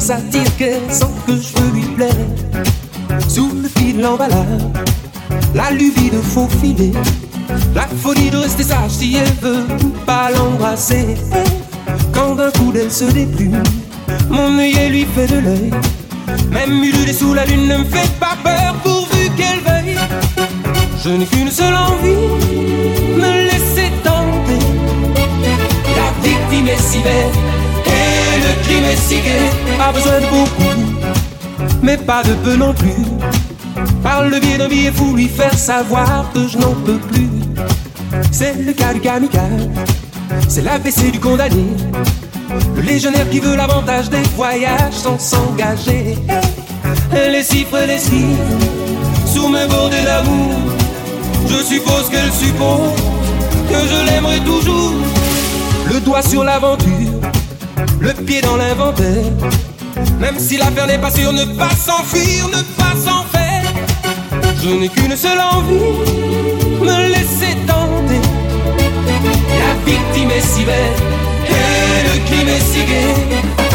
à sa disquette sans que je veux lui plaire. Sous le fil de l'emballage, la lubie de faux filet, la folie de rester sage si elle veut pas l'embrasser. Quand d'un coup d'elle se déplume, mon œil lui fait de l'œil. Même ululée sous la lune ne me fait pas peur pourvu qu'elle veuille. Je n'ai qu'une seule envie, me laisser tenter. La victime est si belle pas besoin de beaucoup, mais pas de peu non plus. Par le biais d'un billet fou, lui faire savoir que je n'en peux plus. C'est le cas du kamikaze, c'est l'ABC du condamné. Le légionnaire qui veut l'avantage des voyages sans s'engager. Les chiffres, les chiffres, sous mes bordées d'amour. Je suppose qu'elle suppose que je l'aimerai toujours. Le doigt sur l'aventure, le pied dans l'inventaire. Même si l'affaire n'est pas sûre, ne pas s'enfuir, ne pas s'en faire. Je n'ai qu'une seule envie, me laisser tenter. La victime est si belle, et le crime est si gai.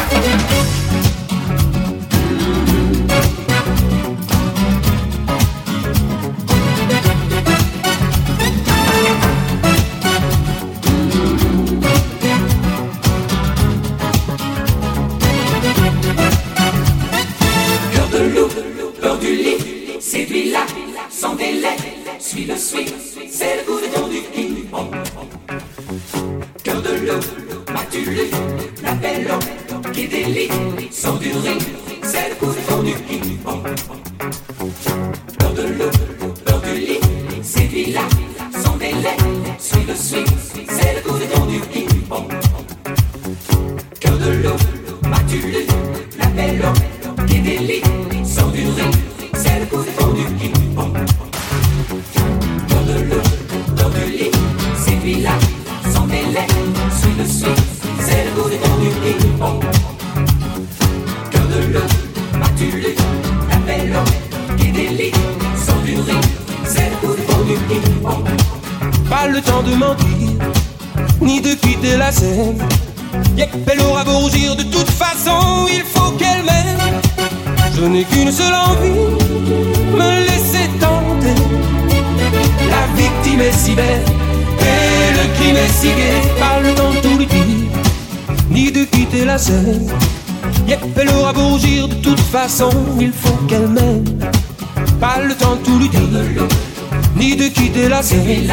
Il faut qu'elle m'aime. Pas le temps de tout lui dire, ni de quitter la scène. Yep, elle aura beau de toute façon, il faut qu'elle m'aime. Pas le temps de tout lui dire, ni de quitter la scène.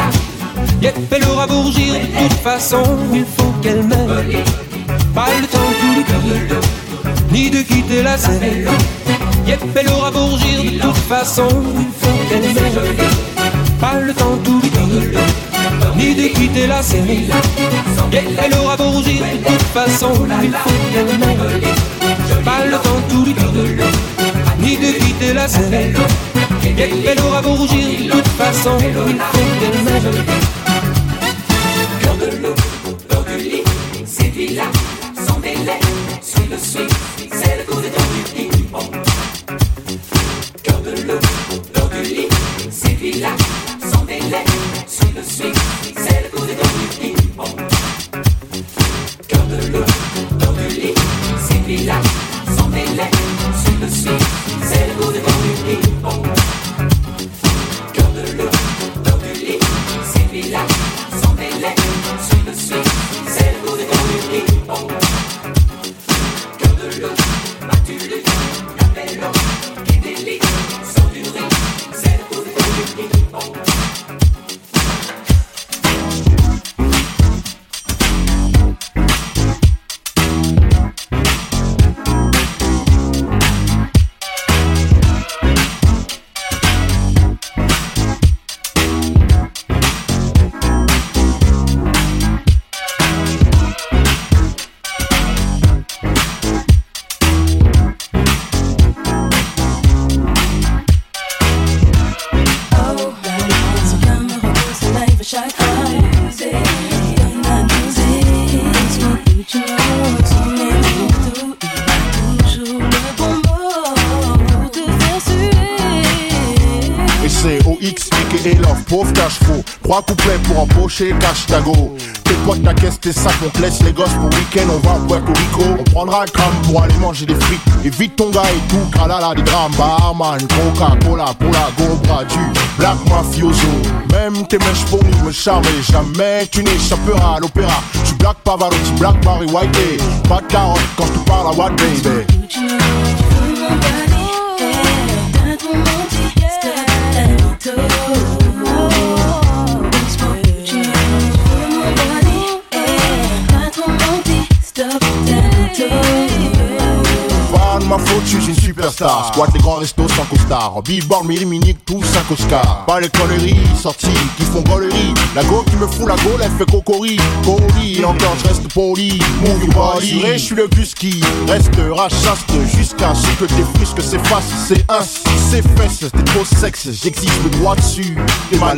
Yep, elle aura beau rougir, de toute façon, il faut qu'elle m'aime. Pas le temps de tout lui dire, ni de quitter la scène. Yep, elle aura beau rougir, de toute façon, il faut qu'elle m'aime. Pas le temps de tout lui dire ni de quitter la scène. Elle aura beau rougir, de toute façon, il faut qu'elle m'aime. Empocher cash tago. Tes potes, ta caisse, tes sacs, on te laisse les gosses pour week-end, on va au Puerto Rico. On prendra le crâne pour aller manger des frites. Évite ton gars et tout, kalala, des drames, barman, Coca-Cola pour la gobra du black mafioso. Même tes mèches pour nous me charmer, jamais tu n'échapperas à l'opéra. Tu black Pavarotti, black Barry White, pas de carotte quand je te parle à what baby. De ma faute, je suis une superstar. Squat les grands restos sans costard. Billboard, Miri Minique, tous 5 Oscars. Pas les conneries sorties qui font gaulerie. La go qui me fout la gaule, elle fait cocori. Cori, et encore je reste poli. Move your body. Je suis le gus qui restera chaste jusqu'à ce que tes frisques s'effacent. C'est un, c'est fesses, t'es trop sexe. J'existe le droit dessus. T'es ma.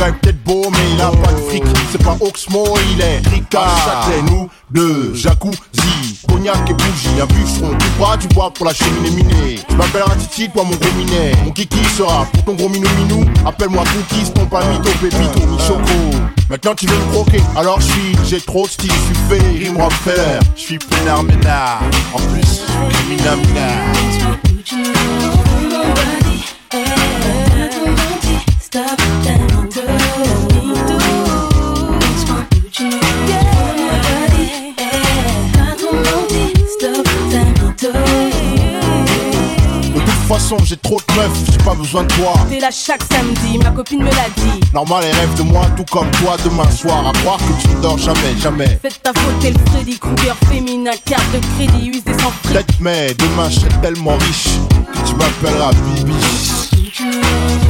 Peut-être beau, mais il a pas de fric. C'est pas Oxmo, il est Ricard. Châtelet, nous, deux, jacuzzi, cognac et bougie. Un bûcheron, du bois, du bois pour la cheminée minée. Je m'appelle Ratiti, toi mon gros minet. Mon kiki sera pour ton gros minou minou. Appelle-moi Cookies, ton pas mytho, pépito, mi-choco. Maintenant tu veux me croquer, alors je suis, j'ai trop de style, je suis fait, rime Rockefeller. Je suis peinard ménard, en plus, je suis façon, j'ai trop de meufs, j'ai pas besoin de toi. T'es là chaque samedi, ma copine me l'a dit. Normal, elle rêve de moi, tout comme toi demain soir. À croire que tu ne dors jamais, jamais. Faites ta faute, t'es le Freddy Krueger féminin, carte de crédit, usé sans prix. Peut-être, mais demain, je serai tellement riche que tu m'appelleras Bibi.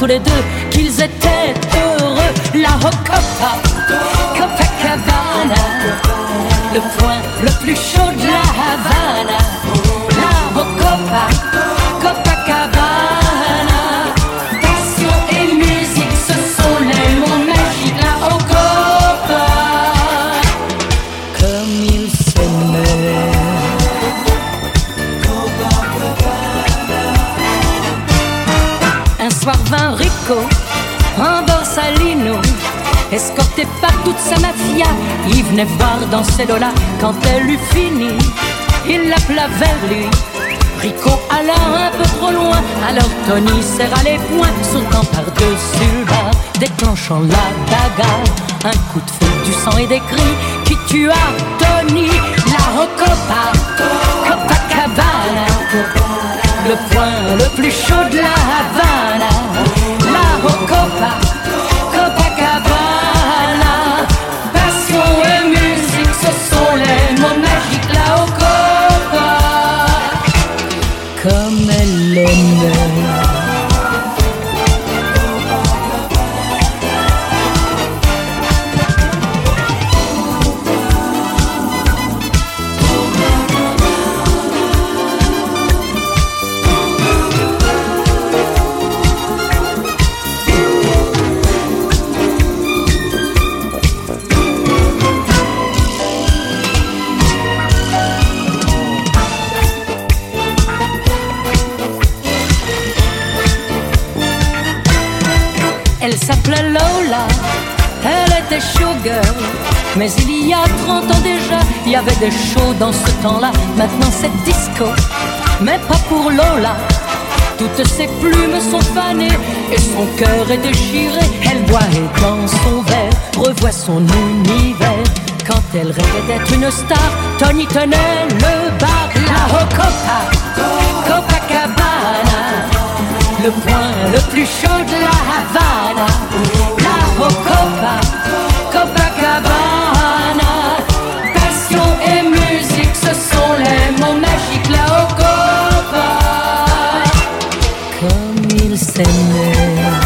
불에도 Tony serra les poings, sautant par-dessus le bas, déclenchant la bagarre. Un coup de feu, du sang et des cris qui tua Tony, la Recopa, Copacabana, le point le plus chaud de la avait des shows dans ce temps-là. Maintenant c'est disco, mais pas pour Lola. Toutes ses plumes sont fanées et son cœur est déchiré. Elle boit et dans son verre revoit son univers. Quand elle rêvait d'être une star, Tony tenait le bar, la Hocopa, Copacabana, le point le plus chaud de la Havana, la Hocopa, ce sont les mots magiques, la Hocopa. Comme il s'aimait,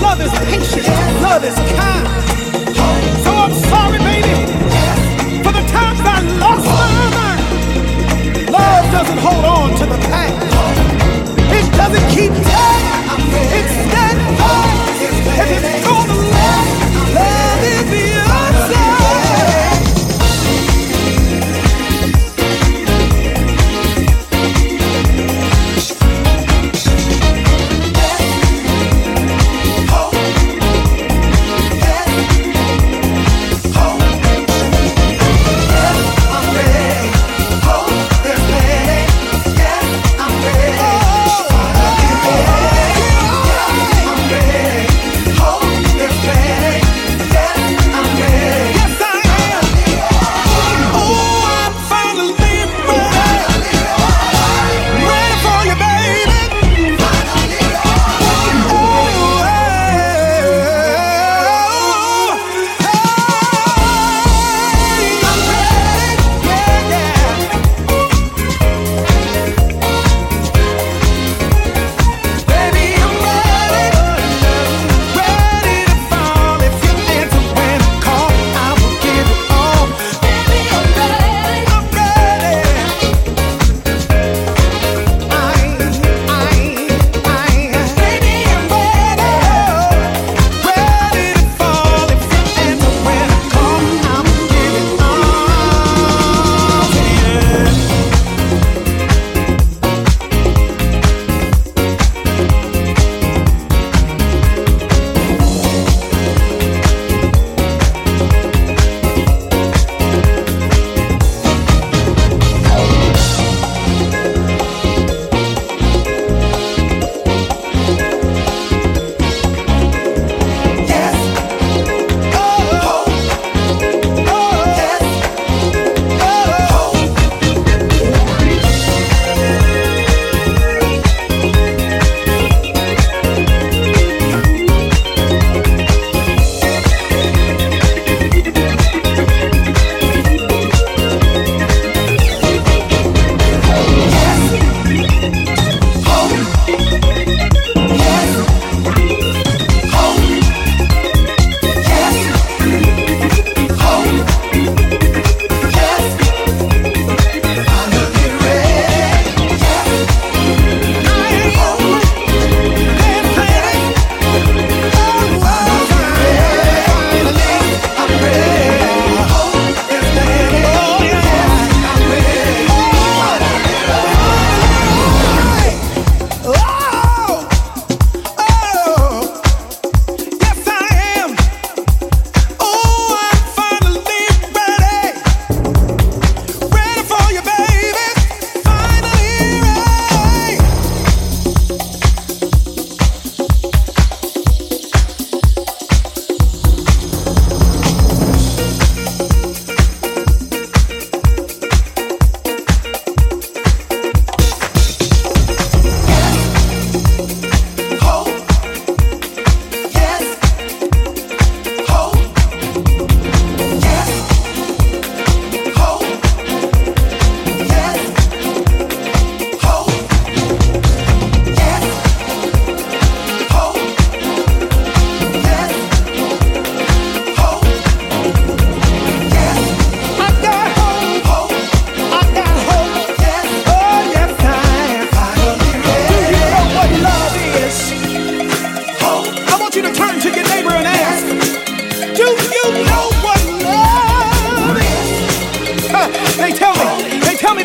Love is patient. Love is kind. So I'm sorry, baby, for the times I lost my mind. Love doesn't hold on to the past. It doesn't keep.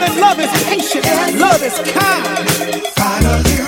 Love is patient, love is kind. Finally.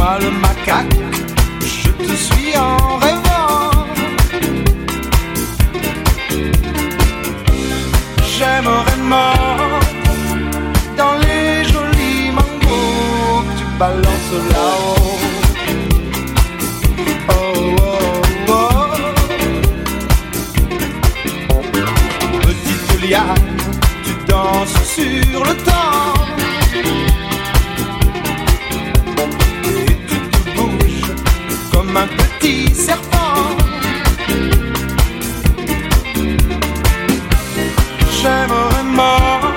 moi le macaque, je te suis en rêvant. J'aimerais mort dans les jolis mangos que tu balances là-haut. Oh, oh, oh. Petite liane, tu danses sur le temps. serpent. J'aimerais mort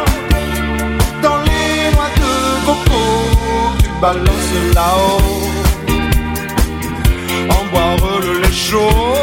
dans les noix de coco tu balances là-haut. En boire le lait chaud.